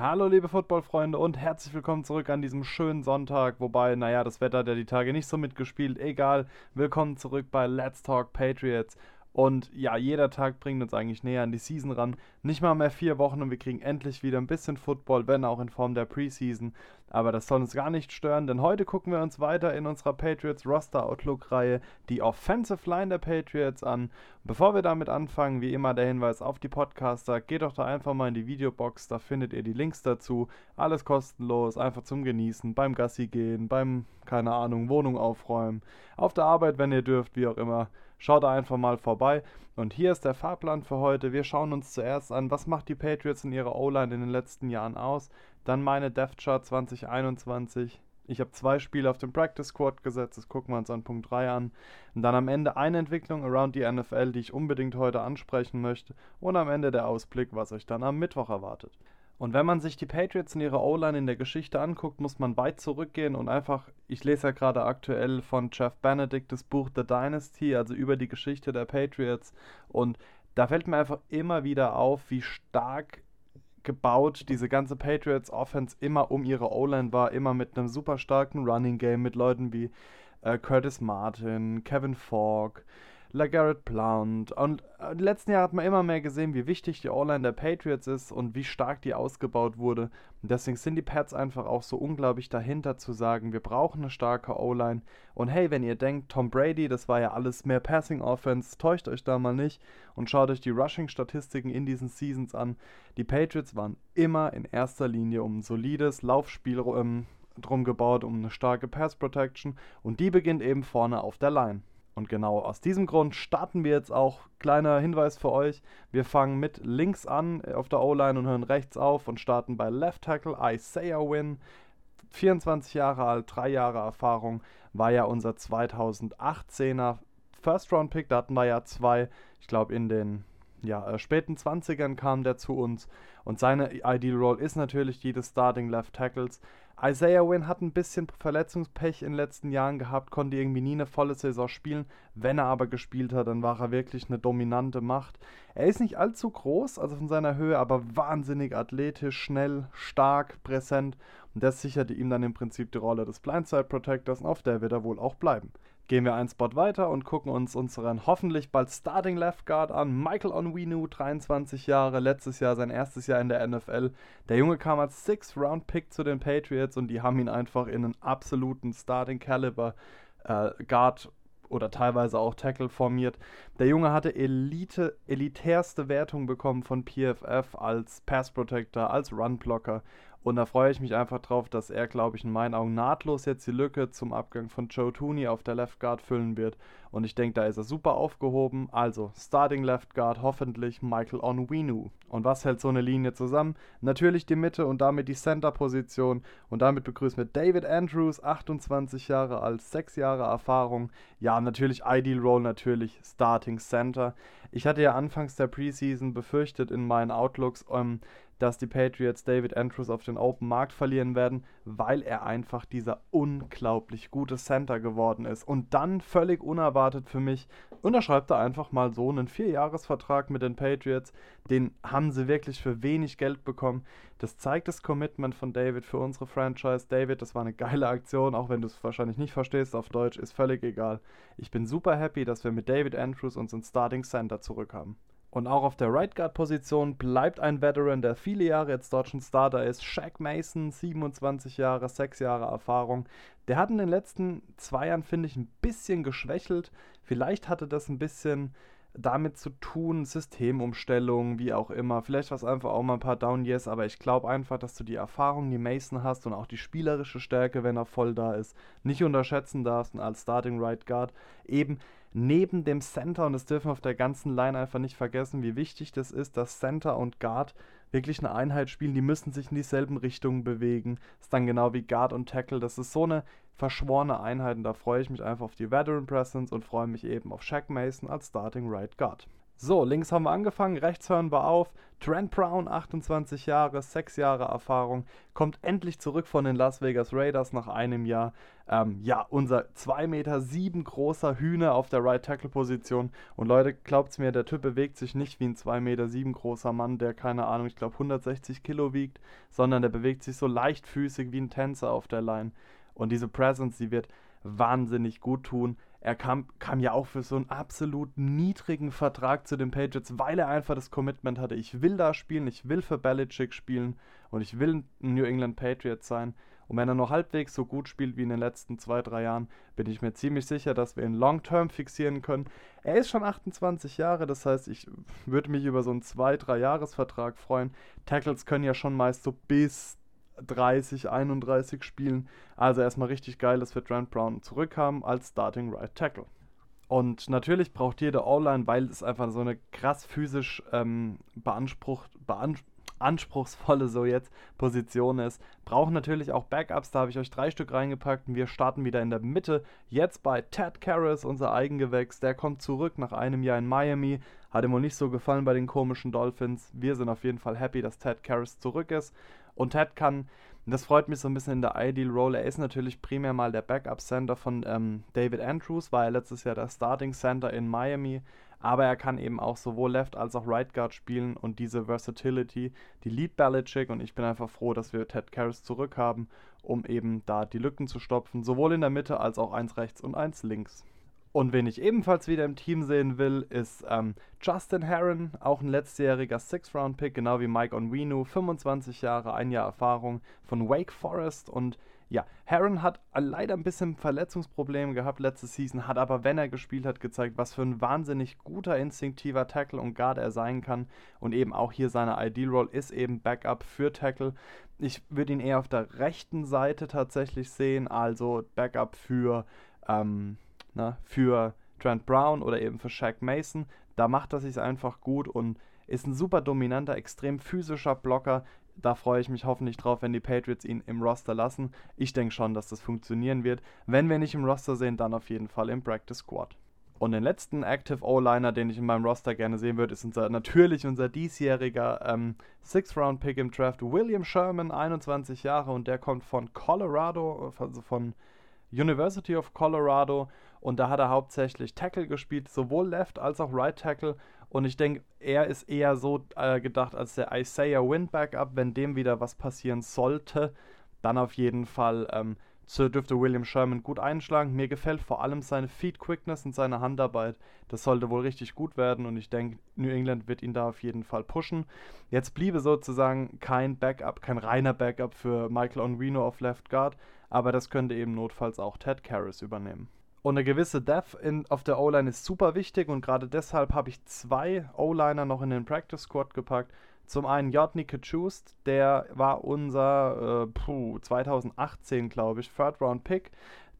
Hallo liebe Footballfreunde und herzlich willkommen zurück an diesem schönen Sonntag. Wobei, naja, das Wetter der die Tage nicht so mitgespielt. Egal, willkommen zurück bei Let's Talk Patriots. Und ja, jeder Tag bringt uns eigentlich näher an die Season ran. Nicht mal mehr vier Wochen und wir kriegen endlich wieder ein bisschen Football, wenn auch in Form der Preseason. Aber das soll uns gar nicht stören, denn heute gucken wir uns weiter in unserer Patriots Roster Outlook Reihe die Offensive Line der Patriots an. Bevor wir damit anfangen, wie immer der Hinweis auf die Podcaster, geht doch da einfach mal in die Videobox, da findet ihr die Links dazu. Alles kostenlos, einfach zum Genießen, beim Gassi gehen, beim, keine Ahnung, Wohnung aufräumen, auf der Arbeit, wenn ihr dürft, wie auch immer. Schaut einfach mal vorbei. Und hier ist der Fahrplan für heute. Wir schauen uns zuerst an, was macht die Patriots in ihrer O-Line in den letzten Jahren aus. Dann meine Death Chart 2021. Ich habe zwei Spiele auf dem Practice Squad gesetzt, das gucken wir uns an Punkt 3 an. Und dann am Ende eine Entwicklung around die NFL, die ich unbedingt heute ansprechen möchte. Und am Ende der Ausblick, was euch dann am Mittwoch erwartet. Und wenn man sich die Patriots in ihrer O-Line in der Geschichte anguckt, muss man weit zurückgehen und einfach, ich lese ja gerade aktuell von Jeff Benedict das Buch The Dynasty, also über die Geschichte der Patriots. Und da fällt mir einfach immer wieder auf, wie stark gebaut diese ganze Patriots Offense immer um ihre O-Line war, immer mit einem super starken Running Game, mit Leuten wie äh, Curtis Martin, Kevin Falk, LeGarrette Blount. Und äh, die letzten Jahre hat man immer mehr gesehen, wie wichtig die O-Line der Patriots ist und wie stark die ausgebaut wurde. Und deswegen sind die Pats einfach auch so unglaublich dahinter zu sagen, wir brauchen eine starke O-Line. Und hey, wenn ihr denkt, Tom Brady, das war ja alles mehr Passing Offense, täuscht euch da mal nicht und schaut euch die Rushing-Statistiken in diesen Seasons an. Die Patriots waren immer in erster Linie um ein solides Laufspiel ähm, drum gebaut, um eine starke Pass Protection und die beginnt eben vorne auf der Line. Und genau aus diesem Grund starten wir jetzt auch. Kleiner Hinweis für euch: Wir fangen mit links an auf der O-Line und hören rechts auf und starten bei Left Tackle Isaiah Win. 24 Jahre alt, 3 Jahre Erfahrung, war ja unser 2018er First Round Pick. Da hatten wir ja zwei, ich glaube in den ja, äh, späten 20ern kam der zu uns. Und seine Ideal Role ist natürlich die des Starting Left Tackles. Isaiah Wynn hat ein bisschen Verletzungspech in den letzten Jahren gehabt, konnte irgendwie nie eine volle Saison spielen. Wenn er aber gespielt hat, dann war er wirklich eine dominante Macht. Er ist nicht allzu groß, also von seiner Höhe, aber wahnsinnig athletisch, schnell, stark, präsent. Und das sicherte ihm dann im Prinzip die Rolle des Blindside Protectors und auf der wird er wohl auch bleiben. Gehen wir einen Spot weiter und gucken uns unseren hoffentlich bald Starting Left Guard an. Michael Onwenu, 23 Jahre, letztes Jahr sein erstes Jahr in der NFL. Der Junge kam als Six-Round-Pick zu den Patriots und die haben ihn einfach in einen absoluten Starting Caliber äh, Guard oder teilweise auch Tackle formiert. Der Junge hatte Elite, elitärste Wertung bekommen von PFF als Pass Protector, als Run Blocker und da freue ich mich einfach drauf, dass er, glaube ich, in meinen Augen nahtlos jetzt die Lücke zum Abgang von Joe Tooney auf der Left Guard füllen wird. Und ich denke, da ist er super aufgehoben. Also, Starting Left Guard hoffentlich Michael Onwenu. Und was hält so eine Linie zusammen? Natürlich die Mitte und damit die Center-Position. Und damit begrüßen wir David Andrews, 28 Jahre alt, 6 Jahre Erfahrung. Ja, natürlich Ideal Role, natürlich Starting Center. Ich hatte ja anfangs der Preseason befürchtet in meinen Outlooks, ähm, dass die Patriots David Andrews auf den Open Markt verlieren werden, weil er einfach dieser unglaublich gute Center geworden ist. Und dann völlig unerwartet für mich unterschreibt er einfach mal so einen Vierjahresvertrag mit den Patriots. Den haben sie wirklich für wenig Geld bekommen. Das zeigt das Commitment von David für unsere Franchise. David, das war eine geile Aktion, auch wenn du es wahrscheinlich nicht verstehst auf Deutsch, ist völlig egal. Ich bin super happy, dass wir mit David Andrews unseren Starting Center zurück haben. Und auch auf der Right Guard Position bleibt ein Veteran, der viele Jahre jetzt dort schon Starter ist. Shaq Mason, 27 Jahre, 6 Jahre Erfahrung. Der hat in den letzten zwei Jahren, finde ich, ein bisschen geschwächelt. Vielleicht hatte das ein bisschen damit zu tun, Systemumstellung, wie auch immer. Vielleicht war es einfach auch mal ein paar Down Years, aber ich glaube einfach, dass du die Erfahrung, die Mason hast und auch die spielerische Stärke, wenn er voll da ist, nicht unterschätzen darfst und als Starting Right Guard eben neben dem Center, und das dürfen wir auf der ganzen Line einfach nicht vergessen, wie wichtig das ist, dass Center und Guard wirklich eine Einheit spielen, die müssen sich in dieselben Richtungen bewegen. Das ist dann genau wie Guard und Tackle. Das ist so eine verschworene Einheit und da freue ich mich einfach auf die Veteran Presence und freue mich eben auf Shaq Mason als Starting Right Guard. So, links haben wir angefangen, rechts hören wir auf. Trent Brown, 28 Jahre, 6 Jahre Erfahrung, kommt endlich zurück von den Las Vegas Raiders nach einem Jahr. Ähm, ja, unser 2,7 Meter großer Hühner auf der Right Tackle Position. Und Leute, glaubt's mir, der Typ bewegt sich nicht wie ein 2,7 Meter großer Mann, der keine Ahnung, ich glaube 160 Kilo wiegt, sondern der bewegt sich so leichtfüßig wie ein Tänzer auf der Line. Und diese Presence, die wird wahnsinnig gut tun. Er kam, kam ja auch für so einen absolut niedrigen Vertrag zu den Patriots, weil er einfach das Commitment hatte, ich will da spielen, ich will für Belichick spielen und ich will ein New England Patriots sein. Und wenn er noch halbwegs so gut spielt wie in den letzten zwei, drei Jahren, bin ich mir ziemlich sicher, dass wir ihn long-term fixieren können. Er ist schon 28 Jahre, das heißt, ich würde mich über so einen zwei, drei Jahresvertrag freuen. Tackles können ja schon meist so bis 30, 31 Spielen. Also erstmal richtig geil, dass wir Trent Brown zurückhaben als Starting Right Tackle. Und natürlich braucht jeder All-Line, weil es einfach so eine krass physisch ähm, beansprucht, beansprucht anspruchsvolle so jetzt Position ist. Brauchen natürlich auch Backups, da habe ich euch drei Stück reingepackt und wir starten wieder in der Mitte. Jetzt bei Ted Karras, unser Eigengewächs, der kommt zurück nach einem Jahr in Miami. Hat ihm wohl nicht so gefallen bei den komischen Dolphins. Wir sind auf jeden Fall happy, dass Ted Karras zurück ist. Und Ted kann, das freut mich so ein bisschen in der Ideal Role, er ist natürlich primär mal der Backup-Center von ähm, David Andrews, war er letztes Jahr der Starting Center in Miami, aber er kann eben auch sowohl Left als auch Right Guard spielen und diese Versatility, die Lead Belichick und ich bin einfach froh, dass wir Ted Karras zurückhaben, um eben da die Lücken zu stopfen, sowohl in der Mitte als auch eins rechts und eins links. Und wen ich ebenfalls wieder im Team sehen will, ist ähm, Justin Herron, auch ein letztjähriger Six-Round-Pick, genau wie Mike Onwenu, 25 Jahre, ein Jahr Erfahrung von Wake Forest. Und ja, Herron hat leider ein bisschen Verletzungsprobleme gehabt letzte Season, hat aber, wenn er gespielt hat, gezeigt, was für ein wahnsinnig guter, instinktiver Tackle und Guard er sein kann. Und eben auch hier seine Ideal-Roll ist eben Backup für Tackle. Ich würde ihn eher auf der rechten Seite tatsächlich sehen, also Backup für... Ähm, ne, für Trent Brown oder eben für Shaq Mason. Da macht er sich einfach gut und ist ein super dominanter, extrem physischer Blocker. Da freue ich mich hoffentlich drauf, wenn die Patriots ihn im Roster lassen. Ich denke schon, dass das funktionieren wird. Wenn wir nicht im Roster sehen, dann auf jeden Fall im Practice Squad. Und den letzten Active O-Liner, den ich in meinem Roster gerne sehen würde, ist unser, natürlich unser diesjähriger ähm, Six-Round-Pick im Draft, William Sherman, 21 Jahre und der kommt von Colorado, also von University of Colorado und da hat er hauptsächlich Tackle gespielt, sowohl Left als auch Right Tackle. Und ich denke, er ist eher so äh, gedacht als der Isaiah Win Backup. Wenn dem wieder was passieren sollte, dann auf jeden Fall ähm, dürfte William Sherman gut einschlagen. Mir gefällt vor allem seine Feed Quickness und seine Handarbeit. Das sollte wohl richtig gut werden und ich denke, New England wird ihn da auf jeden Fall pushen. Jetzt bliebe sozusagen kein Backup, kein reiner Backup für Michael Onwino auf Left Guard, aber das könnte eben notfalls auch Ted Karras übernehmen. Und eine gewisse Depth in, auf der O-Line ist super wichtig und gerade deshalb habe ich zwei O-Liner noch in den Practice Squad gepackt. Zum einen Jodny Kachust, der war unser äh, puh, 2018, glaube ich, Third Round Pick.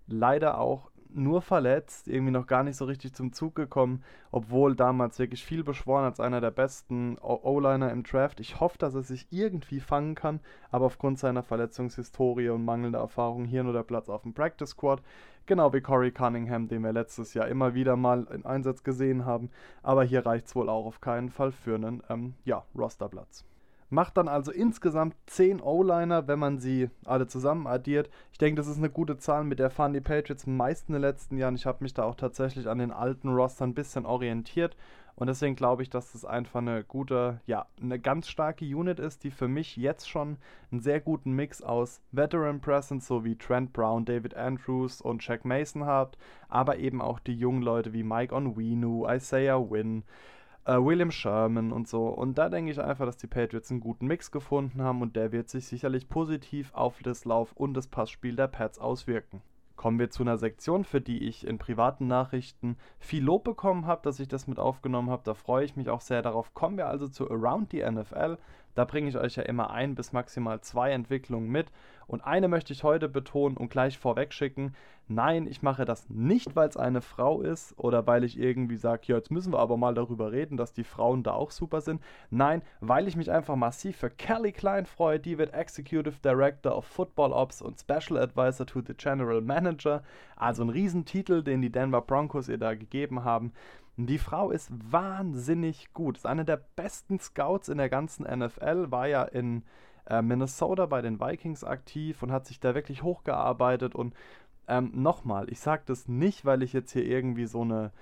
Leider auch nur verletzt, irgendwie noch gar nicht so richtig zum Zug gekommen, obwohl damals wirklich viel beschworen als einer der besten O-Liner im Draft. Ich hoffe, dass er sich irgendwie fangen kann, aber aufgrund seiner Verletzungshistorie und mangelnder Erfahrung hier nur der Platz auf dem Practice Squad. Genau wie Corey Cunningham, den wir letztes Jahr immer wieder mal in Einsatz gesehen haben. Aber hier reicht es wohl auch auf keinen Fall für einen ähm, ja, Rosterplatz. Macht dann also insgesamt 10 O-Liner, wenn man sie alle zusammen addiert. Ich denke, das ist eine gute Zahl, mit der fahren die Patriots meist in den letzten Jahren. Ich habe mich da auch tatsächlich an den alten Rostern ein bisschen orientiert. Und deswegen glaube ich, dass das einfach eine gute, ja, eine ganz starke Unit ist, die für mich jetzt schon einen sehr guten Mix aus Veteran Presence, so wie Trent Brown, David Andrews und Jack Mason hat, aber eben auch die jungen Leute wie Mike Onwenu, Isaiah Wynn, äh, William Sherman und so. Und da denke ich einfach, dass die Patriots einen guten Mix gefunden haben und der wird sich sicherlich positiv auf das Lauf- und das Passspiel der Pats auswirken. Kommen wir zu einer Sektion, für die ich in privaten Nachrichten viel Lob bekommen habe, dass ich das mit aufgenommen habe. Da freue ich mich auch sehr darauf. Kommen wir also zu Around the NFL. Da bringe ich euch ja immer ein bis maximal zwei Entwicklungen mit. Und eine möchte ich heute betonen und gleich vorweg schicken. Nein, ich mache das nicht, weil es eine Frau ist oder weil ich irgendwie sage, ja, jetzt müssen wir aber mal darüber reden, dass die Frauen da auch super sind. Nein, weil ich mich einfach massiv für Kelly Klein freue. Die wird Executive Director of Football Ops und Special Advisor to the General Manager. Also ein Riesentitel, den die Denver Broncos ihr da gegeben haben. Die Frau ist wahnsinnig gut. Ist eine der besten Scouts in der ganzen NFL, war ja in äh, Minnesota bei den Vikings aktiv und hat sich da wirklich hochgearbeitet. Und ähm, nochmal, ich sage das nicht, weil ich jetzt hier irgendwie so eine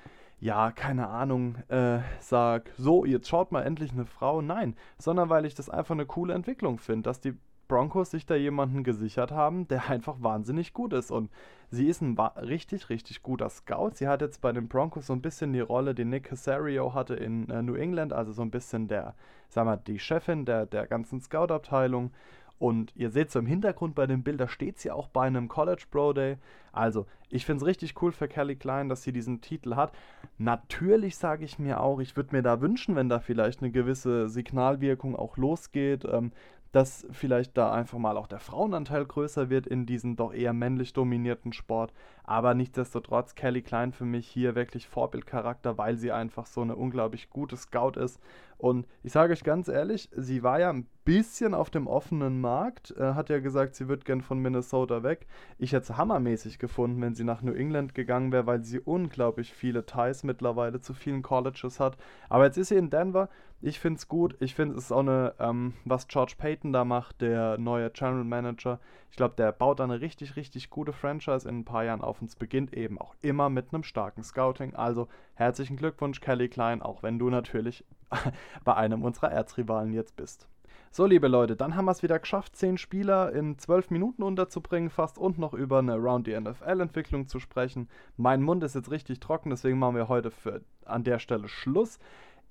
ja, keine Ahnung, äh, sag, so, jetzt schaut mal endlich eine Frau. Nein, sondern weil ich das einfach eine coole Entwicklung finde, dass die Broncos sich da jemanden gesichert haben, der einfach wahnsinnig gut ist. Und sie ist ein richtig, richtig guter Scout. Sie hat jetzt bei den Broncos so ein bisschen die Rolle, die Nick Casario hatte in äh, New England, also so ein bisschen der, sag mal, die Chefin der, der ganzen Scout-Abteilung. Und ihr seht so im Hintergrund bei dem Bild, da steht sie auch bei einem College Pro Day. Also, ich finde es richtig cool für Kelly Klein, dass sie diesen Titel hat. Natürlich sage ich mir auch, ich würde mir da wünschen, wenn da vielleicht eine gewisse Signalwirkung auch losgeht. Ähm, dass vielleicht da einfach mal auch der Frauenanteil größer wird in diesem doch eher männlich dominierten Sport. Aber nichtsdestotrotz Kelly Klein für mich hier wirklich Vorbildcharakter, weil sie einfach so eine unglaublich gute Scout ist. Und ich sage euch ganz ehrlich, sie war ja ein bisschen auf dem offenen Markt, äh, hat ja gesagt, sie wird gern von Minnesota weg. Ich hätte es hammermäßig gefunden, wenn sie nach New England gegangen wäre, weil sie unglaublich viele Ties mittlerweile zu vielen Colleges hat. Aber jetzt ist sie in Denver ich finde es gut. Ich finde es ist auch eine, ähm, was George Payton da macht, der neue General Manager. Ich glaube, der baut da eine richtig, richtig gute Franchise in ein paar Jahren auf und es beginnt eben auch immer mit einem starken Scouting. Also herzlichen Glückwunsch, Kelly Klein, auch wenn du natürlich bei einem unserer Erzrivalen jetzt bist. So, liebe Leute, dann haben wir es wieder geschafft, 10 Spieler in 12 Minuten unterzubringen, fast und noch über eine Round the NFL-Entwicklung zu sprechen. Mein Mund ist jetzt richtig trocken, deswegen machen wir heute für, an der Stelle Schluss.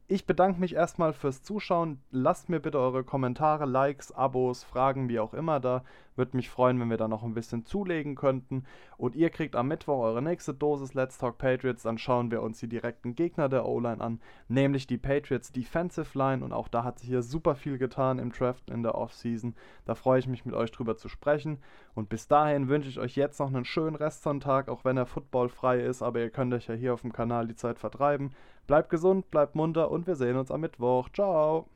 Ich bedanke mich erstmal fürs Zuschauen. Lasst mir bitte eure Kommentare, Likes, Abos, Fragen, wie auch immer da. Würde mich freuen, wenn wir da noch ein bisschen zulegen könnten. Und ihr kriegt am Mittwoch eure nächste Dosis Let's Talk Patriots. Dann schauen wir uns die direkten Gegner der O-Line an, nämlich die Patriots Defensive Line. Und auch da hat sich hier super viel getan im Draft in der Offseason. Da freue ich mich mit euch drüber zu sprechen. Und bis dahin wünsche ich euch jetzt noch einen schönen Restsonntag, auch wenn er footballfrei ist. Aber ihr könnt euch ja hier auf dem Kanal die Zeit vertreiben. Bleibt gesund, bleibt munter und wir sehen uns am Mittwoch. Ciao!